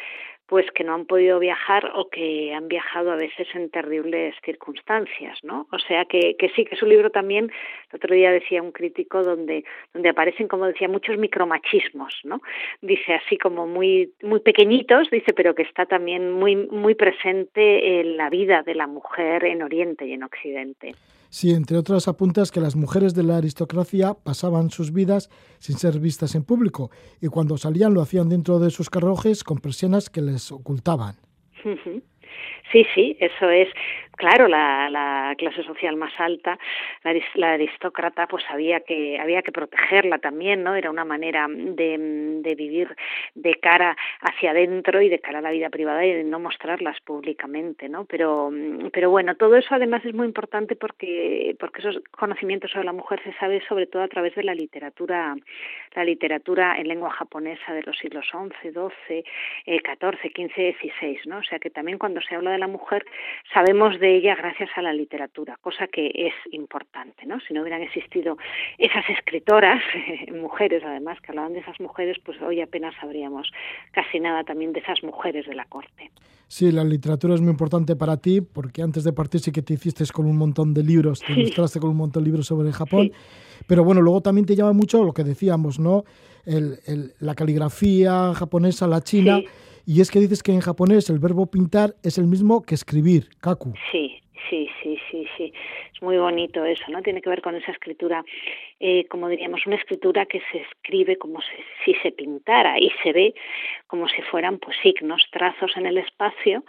pues que no han podido viajar o que han viajado a veces en terribles circunstancias, ¿no? O sea que, que sí, que es un libro también, el otro día decía un crítico, donde, donde aparecen, como decía, muchos micromachismos, ¿no? Dice así como muy, muy pequeñitos, dice, pero que está también muy, muy presente en la vida de la mujer en Oriente y en Occidente. Sí, entre otras apuntas que las mujeres de la aristocracia pasaban sus vidas sin ser vistas en público y cuando salían lo hacían dentro de sus carruajes con persianas que les ocultaban. Sí, sí, eso es. Claro, la, la, clase social más alta, la, aristócrata, pues había que, había que protegerla también, ¿no? Era una manera de, de, vivir de cara hacia adentro y de cara a la vida privada y de no mostrarlas públicamente, ¿no? Pero, pero bueno, todo eso además es muy importante porque, porque esos conocimientos sobre la mujer se sabe sobre todo a través de la literatura, la literatura en lengua japonesa de los siglos XI, XII, XIV, XV, XVI, ¿no? O sea que también cuando se habla de la mujer sabemos de ella gracias a la literatura, cosa que es importante, ¿no? Si no hubieran existido esas escritoras, mujeres además, que hablaban de esas mujeres, pues hoy apenas sabríamos casi nada también de esas mujeres de la corte. Sí, la literatura es muy importante para ti, porque antes de partir sí que te hiciste con un montón de libros, te ilustraste con un montón de libros sobre Japón, pero bueno, luego también te llama mucho lo que decíamos, ¿no? El, la caligrafía japonesa, la china, y es que dices que en japonés el verbo pintar es el mismo que escribir, kaku. Sí, sí, sí, sí, sí. Es muy bonito eso, ¿no? Tiene que ver con esa escritura, eh, como diríamos, una escritura que se escribe como si se pintara y se ve como si fueran pues signos, trazos en el espacio,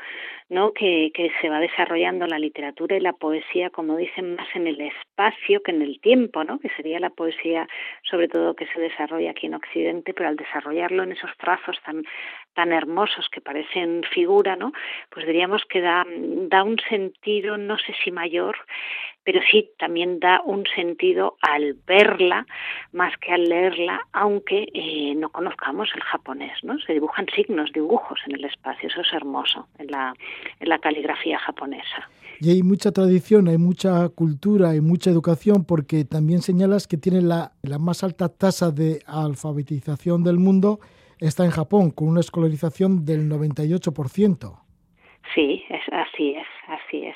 ¿no? Que, que se va desarrollando la literatura y la poesía, como dicen, más en el espacio que en el tiempo, ¿no? Que sería la poesía, sobre todo, que se desarrolla aquí en Occidente, pero al desarrollarlo en esos trazos tan, tan hermosos que parecen figura, ¿no? Pues diríamos que da, da un sentido, no sé si mayor, pero sí también da un sentido al verla más que al leerla, aunque eh, no conozcamos el japonés, ¿no? Se dibujan signos, dibujos en el espacio, eso es hermoso en la, en la caligrafía japonesa. Y hay mucha tradición, hay mucha cultura, hay mucha educación, porque también señalas que tiene la, la más alta tasa de alfabetización del mundo, está en Japón, con una escolarización del 98%. Sí, es, así es, así es.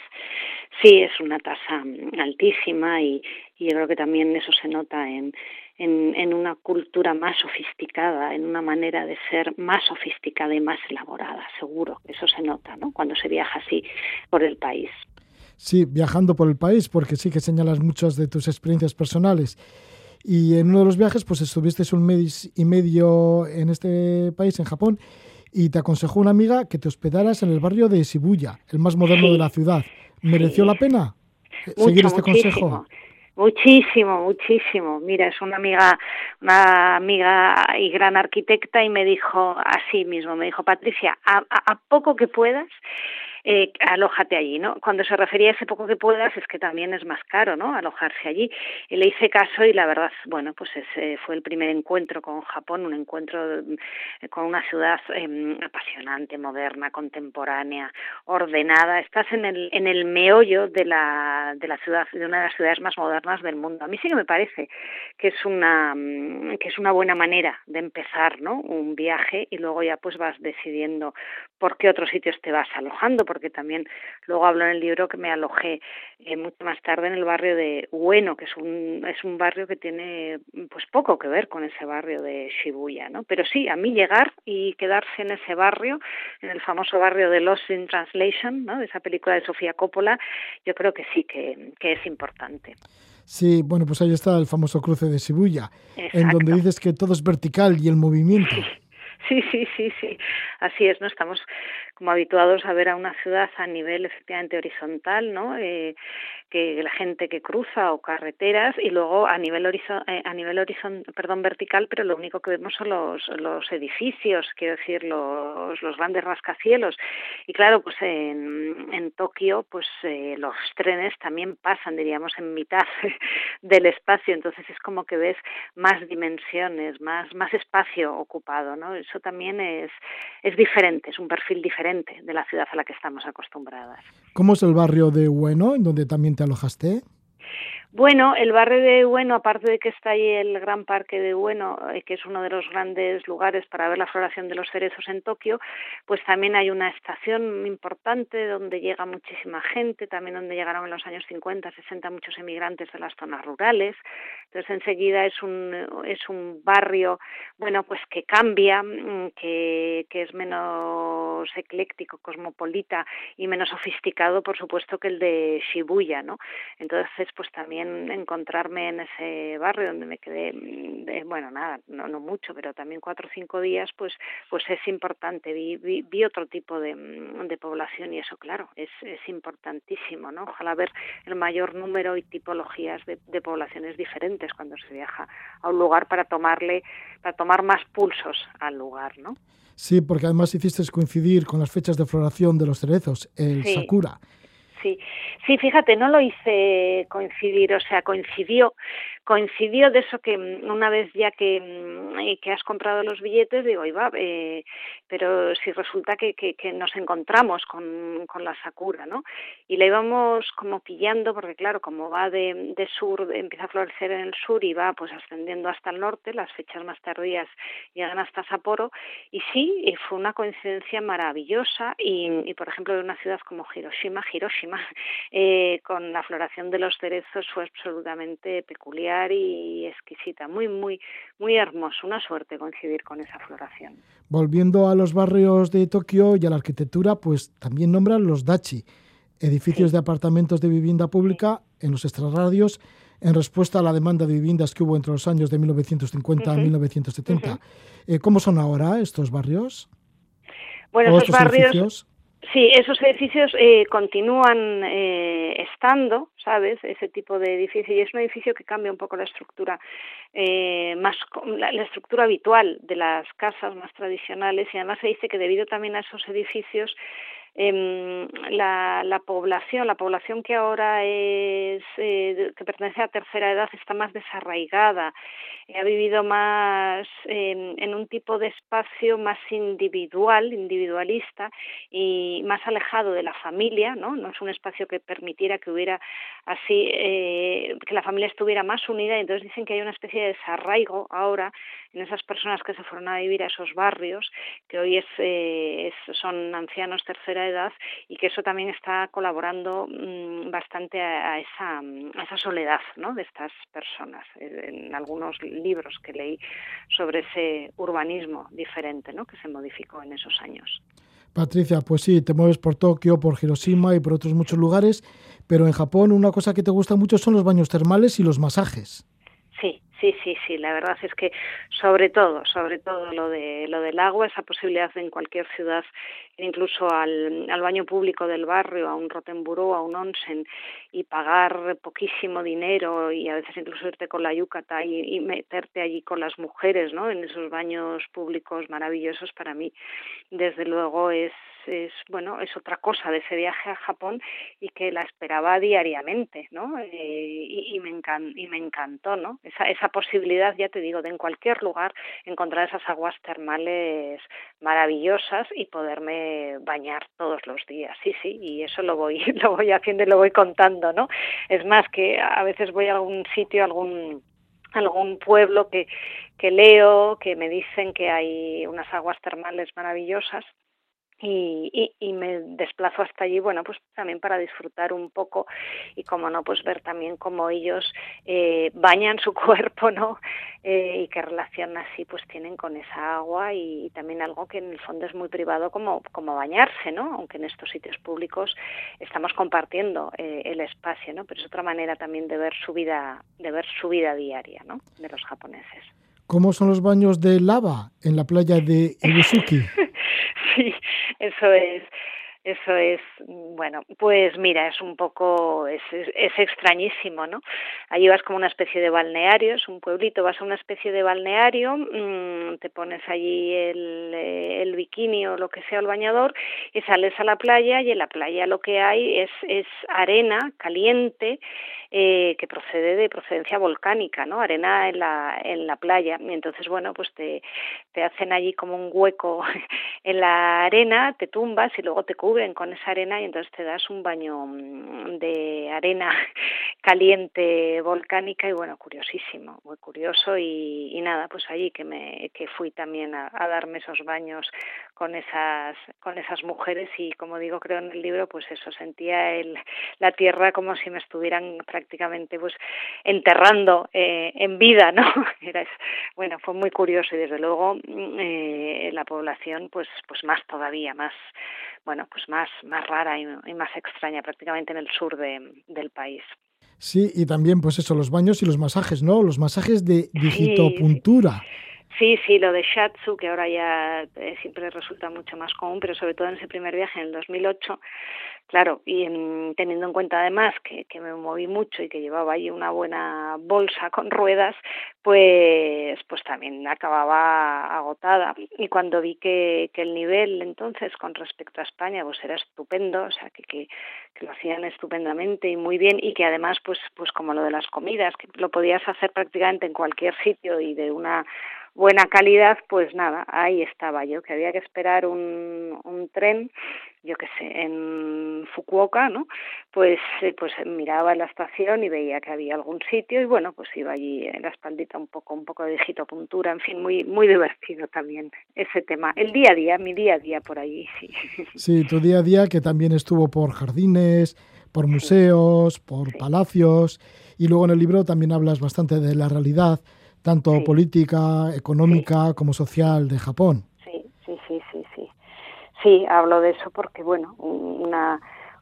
Sí, es una tasa altísima y, y yo creo que también eso se nota en, en, en, una cultura más sofisticada, en una manera de ser más sofisticada y más elaborada, seguro. Eso se nota, ¿no? Cuando se viaja así por el país. Sí, viajando por el país, porque sí que señalas muchas de tus experiencias personales. Y en uno de los viajes, pues estuviste un mes y medio en este país, en Japón, y te aconsejó una amiga que te hospedaras en el barrio de Shibuya, el más moderno de la ciudad. ¿Mereció la pena seguir este consejo? Muchísimo, muchísimo. Mira, es una amiga, una amiga y gran arquitecta y me dijo así mismo, me dijo Patricia, a poco que puedas, eh, alójate allí, ¿no? Cuando se refería a ese poco que puedas es que también es más caro, ¿no? Alojarse allí. Y le hice caso y la verdad, bueno, pues ese fue el primer encuentro con Japón, un encuentro eh, con una ciudad eh, apasionante, moderna, contemporánea, ordenada. Estás en el, en el meollo de la, de la ciudad, de una de las ciudades más modernas del mundo. A mí sí que me parece que es una, mm, que es una buena manera de empezar, ¿no? Un viaje y luego ya pues vas decidiendo por qué otros sitios te vas alojando porque también luego hablo en el libro que me alojé eh, mucho más tarde en el barrio de Ueno, que es un, es un barrio que tiene pues poco que ver con ese barrio de Shibuya, ¿no? Pero sí, a mí llegar y quedarse en ese barrio, en el famoso barrio de Lost in Translation, ¿no? De esa película de Sofía Coppola, yo creo que sí que, que es importante. Sí, bueno, pues ahí está el famoso cruce de Shibuya, en donde dices que todo es vertical y el movimiento. Sí, sí, sí, sí. Así es, ¿no? Estamos como habituados a ver a una ciudad a nivel efectivamente horizontal, ¿no? Eh, que la gente que cruza o carreteras y luego a nivel horizon, eh, a nivel horizon, perdón, vertical, pero lo único que vemos son los, los edificios, quiero decir, los, los grandes rascacielos. Y claro, pues en, en Tokio, pues eh, los trenes también pasan, diríamos, en mitad del espacio, entonces es como que ves más dimensiones, más, más espacio ocupado, ¿no? Eso también es, es diferente, es un perfil diferente de la ciudad a la que estamos acostumbradas. ¿Cómo es el barrio de Ueno, en donde también te alojaste? Bueno, el barrio de Bueno, aparte de que está ahí el gran parque de Bueno, eh, que es uno de los grandes lugares para ver la floración de los cerezos en Tokio, pues también hay una estación importante donde llega muchísima gente, también donde llegaron en los años 50, 60 muchos emigrantes de las zonas rurales. Entonces enseguida es un es un barrio, bueno, pues que cambia, mm, que, que es menos ecléctico, cosmopolita y menos sofisticado, por supuesto, que el de Shibuya, ¿no? Entonces, pues también encontrarme en ese barrio donde me quedé eh, bueno, nada, no, no mucho, pero también cuatro o cinco días, pues, pues es importante. Vi, vi, otro tipo de, de, población y eso, claro, es, es importantísimo, ¿no? Ojalá ver el mayor número y tipologías de, de poblaciones diferentes cuando se viaja a un lugar para tomarle, para tomar más pulsos al lugar, ¿no? Sí, porque además hiciste coincidir con las fechas de floración de los cerezos, el Sakura. Sí, sí, fíjate, no lo hice coincidir, o sea, coincidió, coincidió de eso que mm, una vez ya que, mm, que has comprado los billetes, digo, iba, eh, pero si resulta que, nos encontramos con, la Sakura, ¿no? Y la íbamos como pillando, porque claro, como va de, de, sur, empieza a florecer en el sur y va pues ascendiendo hasta el norte, las fechas más tardías llegan hasta Sapporo, y sí, fue una coincidencia maravillosa, y, y por ejemplo de una ciudad como Hiroshima, Hiroshima, eh, con la floración de los cerezos fue absolutamente peculiar y exquisita, muy, muy, muy hermoso, una suerte coincidir con esa floración. Volviendo a los barrios de Tokio y a la arquitectura, pues también nombran los dachi, edificios de apartamentos de vivienda pública en los extrarradios en respuesta a la demanda de viviendas que hubo entre los años de 1950 a 1970. Eh, ¿Cómo son ahora estos barrios? Bueno, estos barrios, Sí, esos edificios eh, continúan eh, estando, ¿sabes? Ese tipo de edificio y es un edificio que cambia un poco la estructura eh, más la, estructura habitual de las casas más tradicionales y además se dice que debido también a esos edificios eh, la, la, población, la población que ahora es eh, que pertenece a tercera edad está más desarraigada, eh, ha vivido más eh, en un tipo de espacio más individual, individualista y más alejado de la familia, ¿no? No es un espacio que permitiera que hubiera así eh, que la familia estuviera más unida y entonces dicen que hay una especie de desarraigo ahora en esas personas que se fueron a vivir a esos barrios que hoy es son ancianos tercera edad y que eso también está colaborando mm, bastante a, esa, a esa soledad ¿no? de estas personas. En algunos libros que leí sobre ese urbanismo diferente ¿no? que se modificó en esos años. Patricia, pues sí, te mueves por Tokio, por Hiroshima y por otros muchos lugares, pero en Japón una cosa que te gusta mucho son los baños termales y los masajes. Sí, Sí, sí, sí, la verdad es que sobre todo, sobre todo lo de lo del agua, esa posibilidad en cualquier ciudad, incluso al, al baño público del barrio, a un Rotenburó, a un onsen y pagar poquísimo dinero y a veces incluso irte con la yucata y, y meterte allí con las mujeres, ¿no? En esos baños públicos maravillosos para mí, desde luego es es bueno es otra cosa de ese viaje a Japón y que la esperaba diariamente no eh, y, y, me encan y me encantó no esa esa posibilidad ya te digo de en cualquier lugar encontrar esas aguas termales maravillosas y poderme bañar todos los días. Sí sí y eso lo voy lo voy haciendo y lo voy contando no es más que a veces voy a algún sitio algún algún pueblo que, que leo, que me dicen que hay unas aguas termales maravillosas y, y, y, me desplazo hasta allí, bueno, pues también para disfrutar un poco y como no, pues ver también cómo ellos eh, bañan su cuerpo, ¿no? Eh, y qué relación así pues tienen con esa agua y, y, también algo que en el fondo es muy privado como, como bañarse, ¿no? Aunque en estos sitios públicos estamos compartiendo eh, el espacio, ¿no? Pero es otra manera también de ver su vida, de ver su vida diaria, ¿no? De los japoneses. ¿Cómo son los baños de lava en la playa de Ibusuki? sí, eso es. Eso es, bueno, pues mira, es un poco, es, es, extrañísimo, ¿no? Allí vas como una especie de balneario, es un pueblito, vas a una especie de balneario, mmm, te pones allí el, el bikini o lo que sea, el bañador, y sales a la playa, y en la playa lo que hay es, es arena caliente, eh, que procede de procedencia volcánica, ¿no? Arena en la, en la playa. Y entonces, bueno, pues te, te hacen allí como un hueco en la arena, te tumbas y luego te cubren con esa arena y entonces te das un baño mm, de arena caliente volcánica y bueno, curiosísimo, muy curioso y, nada, pues allí que me que fui también a, a, darme esos baños con esas con esas mujeres y como digo creo en el libro pues eso sentía el la tierra como si me estuvieran prácticamente pues enterrando eh, en vida, ¿no? Era, bueno, fue muy curioso y desde luego mm, eh, la población pues pues más todavía, más bueno, pues más más rara y, y más extraña prácticamente en el sur de, del país. Sí, y también, pues eso, los baños y los masajes, ¿no? Los masajes de digitopuntura. Sí, sí, lo de Shatsu, que ahora ya eh, siempre resulta mucho más común, pero sobre todo en ese primer viaje en el 2008, claro, y teniendo en cuenta además que, que, me moví mucho y que llevaba ahí una buena bolsa con ruedas, pues, pues también acababa agotada. Y cuando vi que, que el nivel entonces con respecto a España pues era estupendo, o sea, que, que, lo hacían estupendamente y muy bien y que además pues, pues como lo de las comidas, que lo podías hacer prácticamente en cualquier sitio y de una buena calidad, pues nada, ahí estaba yo, que había que esperar un, un tren, yo qué sé, en Fukuoka, ¿no? Pues, eh, pues miraba la estación y veía que había algún sitio y bueno, pues iba allí en la espaldita un poco, un poco de digitopuntura, en fin, muy, muy divertido también ese tema. El día a día, mi día a día por allí, sí. Sí, tu día a día que también estuvo por jardines, por museos, por palacios y luego en el libro también hablas bastante de la realidad tanto Sí. política, económica como social de Japón. Sí, sí, sí, sí, sí. Sí, hablo de eso porque, bueno, una,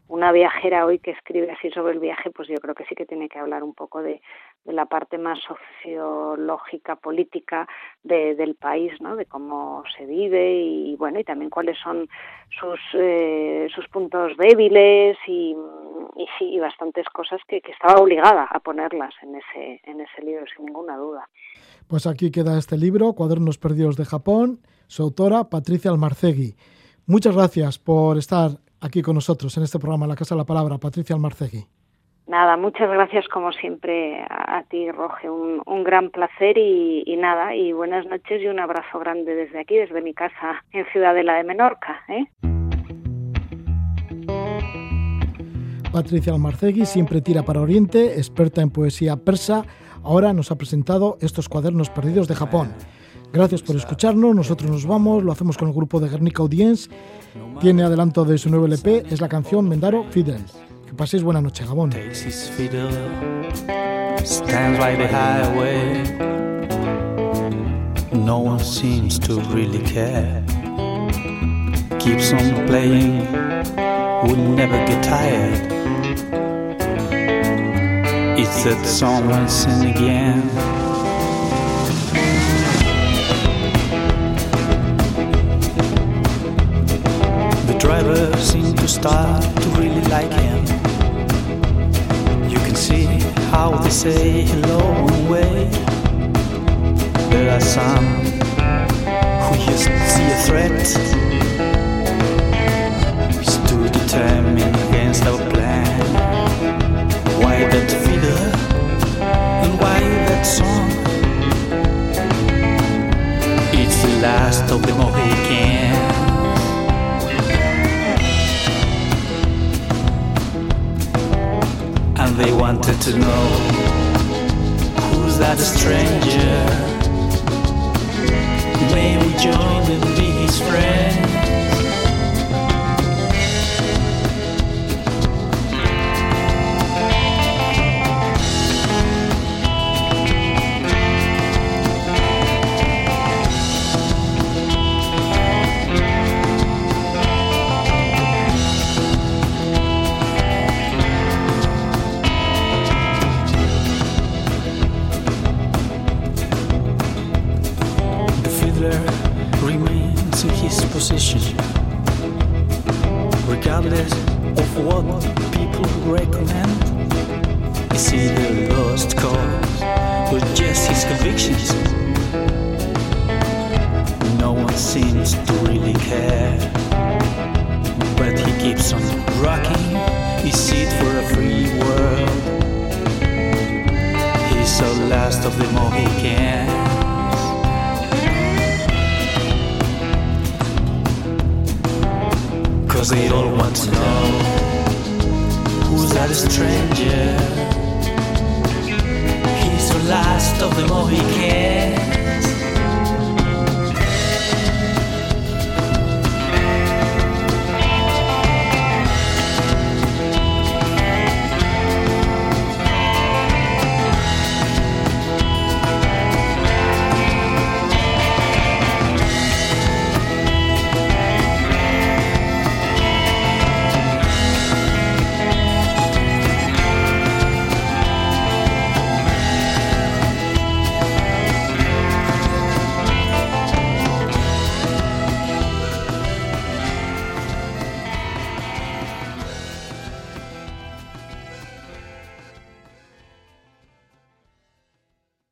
una viajera hoy que escribe así sobre el viaje, pues yo creo que sí que tiene que hablar un poco de, la parte más sociológica, política de, del país, ¿no? De cómo se vive y, bueno, y también cuáles son sus, eh, sus puntos débiles y, y sí, y bastantes cosas que, que estaba obligada a ponerlas en ese, en ese libro, sin ninguna duda. Pues aquí queda este libro, Cuadernos Perdidos de Japón, su autora Patricia Almarcegui. Muchas gracias por estar aquí con nosotros en este programa La Casa de la Palabra, Patricia Almarcegui. Nada, muchas gracias como siempre a, a ti, Roge. Un, un gran placer y, y, nada, y buenas noches y un abrazo grande desde aquí, desde mi casa en Ciudadela de Menorca. ¿eh? Patricia Almarcegui siempre tira para Oriente, experta en poesía persa, ahora nos ha presentado estos cuadernos perdidos de Japón. Gracias por escucharnos, nosotros nos vamos, lo hacemos con el grupo de Guernica Audience, tiene adelanto de su nuevo LP, es la canción Mendaro Fidel. Que paséis buena noche, Gabón. No one seems to really care. Keeps on playing, never get tired. Driver seemed to start to really like him. You can see how they say hello and wave. There are some who just see a threat. Stood determined against our plan. Why that figure and why that song? It's the last of the Mohicans. They wanted to know who's that stranger. May we join and be his friend?